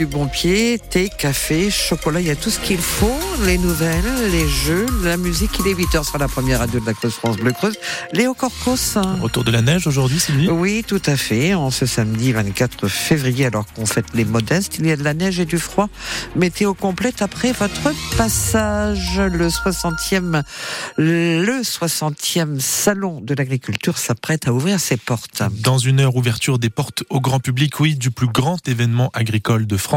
du bon pied, thé, café, chocolat, il y a tout ce qu'il faut, les nouvelles, les jeux, la musique. Il est 8h sur la première radio de la Creuse France Bleu Creuse. Léo Corcos. Retour de la neige aujourd'hui, Sylvie? Oui, tout à fait. En ce samedi 24 février, alors qu'on fête les modestes, il y a de la neige et du froid. Météo complète après votre passage. Le 60e, le 60e salon de l'agriculture s'apprête à ouvrir ses portes. Dans une heure, ouverture des portes au grand public, oui, du plus grand événement agricole de France.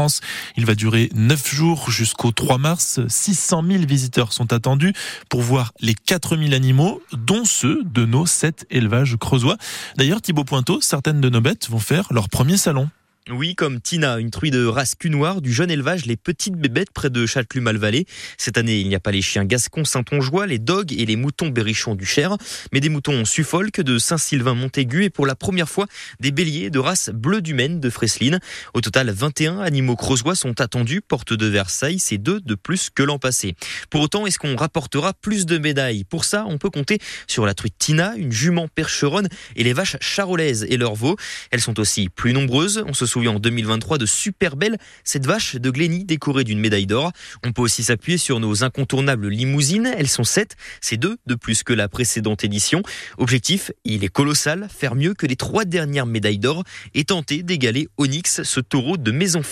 Il va durer 9 jours jusqu'au 3 mars. 600 000 visiteurs sont attendus pour voir les 4000 animaux, dont ceux de nos 7 élevages creusois. D'ailleurs, Thibaut Pointeau, certaines de nos bêtes vont faire leur premier salon. Oui, comme Tina, une truie de race noire du jeune élevage Les Petites Bébêtes près de Châtelume-Malvalais. Cette année, il n'y a pas les chiens gascons saint-ongeois, les dogs et les moutons berrichons du Cher, mais des moutons Suffolk de Saint-Sylvain-Montaigu et pour la première fois, des béliers de race bleu du Maine de Fresline. Au total, 21 animaux creusois sont attendus, porte de Versailles, c'est deux de plus que l'an passé. Pour autant, est-ce qu'on rapportera plus de médailles? Pour ça, on peut compter sur la truite Tina, une jument percheronne et les vaches charolaises et leurs veaux. Elles sont aussi plus nombreuses. En 2023 de super belle cette vache de Glenny décorée d'une médaille d'or. On peut aussi s'appuyer sur nos incontournables limousines. Elles sont sept, c'est deux de plus que la précédente édition. Objectif, il est colossal, faire mieux que les trois dernières médailles d'or et tenter d'égaler Onyx, ce taureau de Maison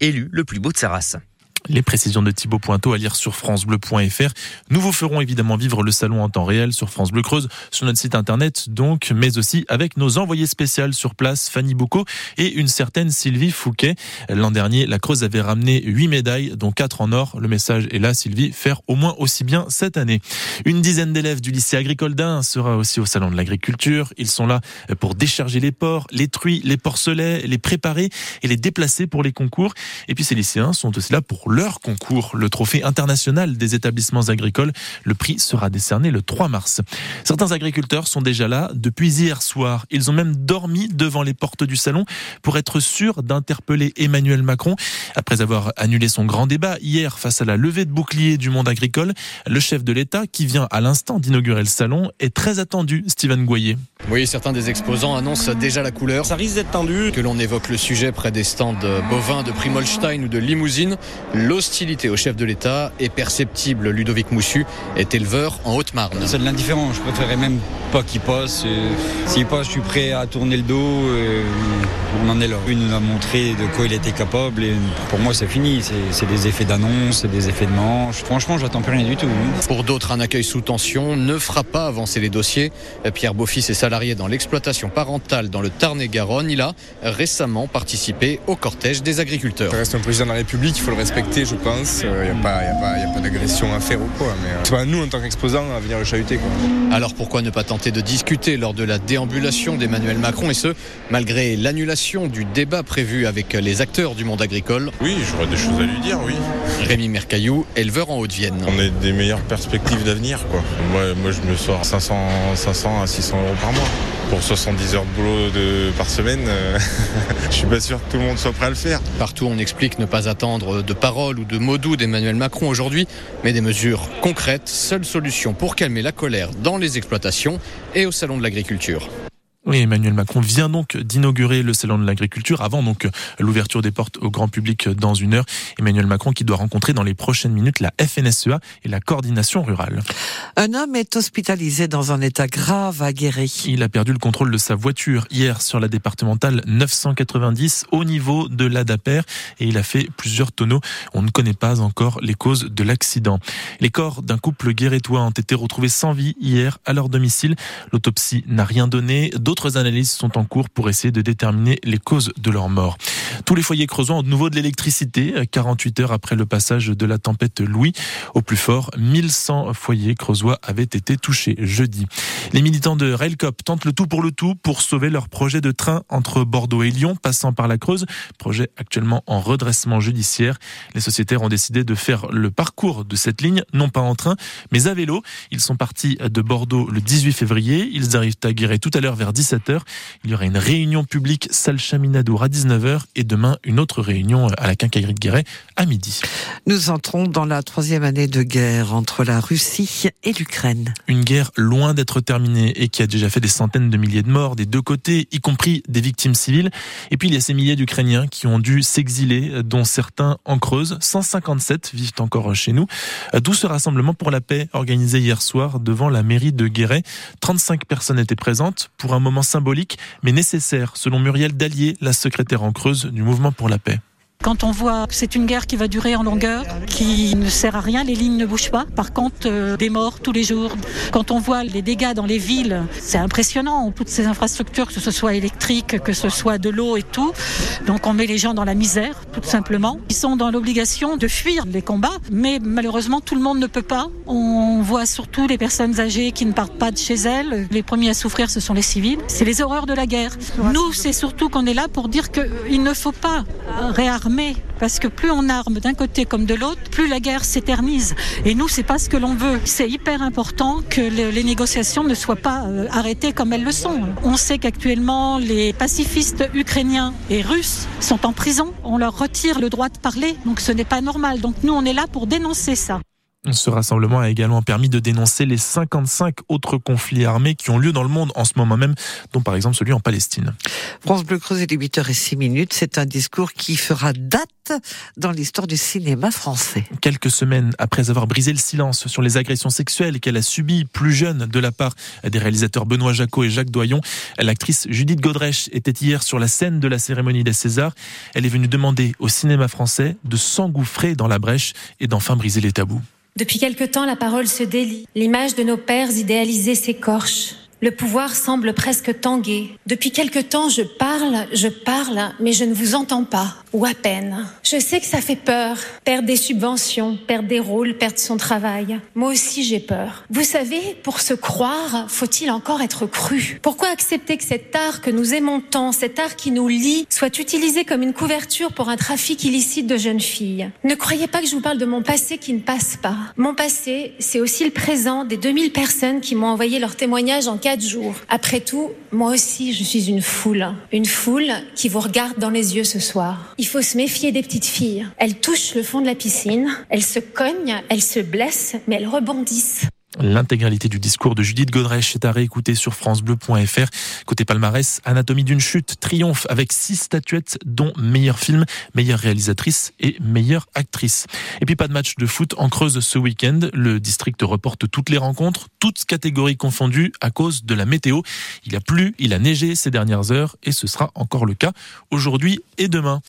élu le plus beau de sa race. Les précisions de Thibaut Pointeau à lire sur francebleu.fr. Nous vous ferons évidemment vivre le salon en temps réel sur France Bleu Creuse, sur notre site internet donc, mais aussi avec nos envoyés spéciales sur place, Fanny Boucault et une certaine Sylvie Fouquet. L'an dernier, la Creuse avait ramené 8 médailles, dont 4 en or. Le message est là, Sylvie, faire au moins aussi bien cette année. Une dizaine d'élèves du lycée agricole d'Ain sera aussi au salon de l'agriculture. Ils sont là pour décharger les porcs, les truies, les porcelets, les préparer et les déplacer pour les concours. Et puis ces lycéens sont aussi là pour leur concours, le trophée international des établissements agricoles. Le prix sera décerné le 3 mars. Certains agriculteurs sont déjà là depuis hier soir. Ils ont même dormi devant les portes du salon pour être sûrs d'interpeller Emmanuel Macron. Après avoir annulé son grand débat hier face à la levée de bouclier du monde agricole, le chef de l'État, qui vient à l'instant d'inaugurer le salon, est très attendu, Steven Goyer. Oui, certains des exposants annoncent déjà la couleur. Ça risque d'être tendu. Que l'on évoque le sujet près des stands bovins de Primolstein ou de Limousine, l'hostilité au chef de l'État est perceptible. Ludovic Moussu est éleveur en Haute-Marne. C'est de l'indifférent. Je préférerais même pas qu'il passe. S'il passe, je suis prêt à tourner le dos. On en est là. Il nous a montré de quoi il était capable. Et pour moi, c'est fini. C'est des effets d'annonce, c'est des effets de manche. Franchement, j'attends plus rien du tout. Pour d'autres, un accueil sous tension ne fera pas avancer les dossiers. Pierre Beaufils est salarié dans l'exploitation parentale dans le Tarn-et-Garonne. Il a récemment participé au cortège des agriculteurs. Ça reste un président de la République, il faut le respecter, je pense. Il n'y a pas, pas d'agression à faire ou quoi. Mais c'est pas nous, en tant qu'exposants, à venir le chahuter. Quoi. Alors pourquoi ne pas tenter de discuter lors de la déambulation d'Emmanuel Macron et ce, malgré l'annulation du débat prévu avec les acteurs du monde agricole? Oui, j'aurais des choses à lui dire, oui. Rémi Mercaillou, éleveur en Haute-Vienne. On a des meilleures perspectives d'avenir, quoi. Moi, moi, je me sors 500, 500 à 600 euros par mois. Pour 70 heures de boulot de, par semaine, euh, je suis pas sûr que tout le monde soit prêt à le faire. Partout, on explique ne pas attendre de paroles ou de mots doux d'Emmanuel Macron aujourd'hui, mais des mesures concrètes, seule solution pour calmer la colère dans les exploitations et au salon de l'agriculture. Oui, Emmanuel Macron vient donc d'inaugurer le salon de l'agriculture avant donc l'ouverture des portes au grand public dans une heure. Emmanuel Macron qui doit rencontrer dans les prochaines minutes la FNSEA et la coordination rurale. Un homme est hospitalisé dans un état grave à Guéry. Il a perdu le contrôle de sa voiture hier sur la départementale 990 au niveau de l'Adaper et il a fait plusieurs tonneaux. On ne connaît pas encore les causes de l'accident. Les corps d'un couple guérétois ont été retrouvés sans vie hier à leur domicile. L'autopsie n'a rien donné. D'autres analyses sont en cours pour essayer de déterminer les causes de leur mort. Tous les foyers creusois ont de nouveau de l'électricité 48 heures après le passage de la tempête Louis. Au plus fort, 1100 foyers creusois avaient été touchés jeudi. Les militants de Railcop tentent le tout pour le tout pour sauver leur projet de train entre Bordeaux et Lyon, passant par la Creuse. Projet actuellement en redressement judiciaire. Les sociétaires ont décidé de faire le parcours de cette ligne, non pas en train, mais à vélo. Ils sont partis de Bordeaux le 18 février. Ils arrivent à Guéret tout à l'heure vers 10 17h. Il y aura une réunion publique salle Chaminadour à 19h et demain une autre réunion à la quincaillerie de Guéret à midi. Nous entrons dans la troisième année de guerre entre la Russie et l'Ukraine. Une guerre loin d'être terminée et qui a déjà fait des centaines de milliers de morts des deux côtés, y compris des victimes civiles. Et puis il y a ces milliers d'Ukrainiens qui ont dû s'exiler, dont certains en Creuse. 157 vivent encore chez nous. D'où ce rassemblement pour la paix organisé hier soir devant la mairie de Guéret. 35 personnes étaient présentes pour un moment symbolique mais nécessaire, selon Muriel Dallier, la secrétaire en Creuse du mouvement pour la paix. Quand on voit que c'est une guerre qui va durer en longueur, qui ne sert à rien, les lignes ne bougent pas. Par contre, euh, des morts tous les jours. Quand on voit les dégâts dans les villes, c'est impressionnant. Toutes ces infrastructures, que ce soit électrique, que ce soit de l'eau et tout. Donc on met les gens dans la misère, tout simplement. Ils sont dans l'obligation de fuir les combats, mais malheureusement tout le monde ne peut pas. On voit surtout les personnes âgées qui ne partent pas de chez elles. Les premiers à souffrir, ce sont les civils. C'est les horreurs de la guerre. Nous, c'est surtout qu'on est là pour dire qu'il ne faut pas réarmer parce que plus on arme d'un côté comme de l'autre, plus la guerre s'éternise. Et nous, c'est pas ce que l'on veut. C'est hyper important que les négociations ne soient pas euh, arrêtées comme elles le sont. On sait qu'actuellement, les pacifistes ukrainiens et russes sont en prison. On leur retire le droit de parler, donc ce n'est pas normal. Donc nous, on est là pour dénoncer ça. Ce rassemblement a également permis de dénoncer les 55 autres conflits armés qui ont lieu dans le monde en ce moment même, dont par exemple celui en Palestine. France Bleu Creuse est 8h06 minutes. C'est un discours qui fera date dans l'histoire du cinéma français. Quelques semaines après avoir brisé le silence sur les agressions sexuelles qu'elle a subies plus jeune de la part des réalisateurs Benoît Jacot et Jacques Doyon, l'actrice Judith Godrèche était hier sur la scène de la cérémonie des Césars. Elle est venue demander au cinéma français de s'engouffrer dans la brèche et d'enfin briser les tabous. Depuis quelque temps, la parole se délie. L'image de nos pères idéalisés s'écorche. Le pouvoir semble presque tanguer. Depuis quelque temps, je parle, je parle, mais je ne vous entends pas, ou à peine. Je sais que ça fait peur, perdre des subventions, perdre des rôles, perdre son travail. Moi aussi, j'ai peur. Vous savez, pour se croire, faut-il encore être cru? Pourquoi accepter que cet art que nous aimons tant, cet art qui nous lie, soit utilisé comme une couverture pour un trafic illicite de jeunes filles? Ne croyez pas que je vous parle de mon passé qui ne passe pas. Mon passé, c'est aussi le présent des 2000 personnes qui m'ont envoyé leur témoignage en cas Après tout, moi aussi, je suis une foule. Une foule qui vous regarde dans les yeux ce soir. Il faut se méfier des petites filles. Elles touchent le fond de la piscine, elles se cognent, elles se blessent, mais elles rebondissent. L'intégralité du discours de Judith Godrèche est à réécouter sur francebleu.fr. Côté palmarès, Anatomie d'une chute triomphe avec six statuettes dont meilleur film, meilleure réalisatrice et meilleure actrice. Et puis pas de match de foot en Creuse ce week-end. Le district reporte toutes les rencontres, toutes catégories confondues à cause de la météo. Il a plu, il a neigé ces dernières heures et ce sera encore le cas aujourd'hui et demain.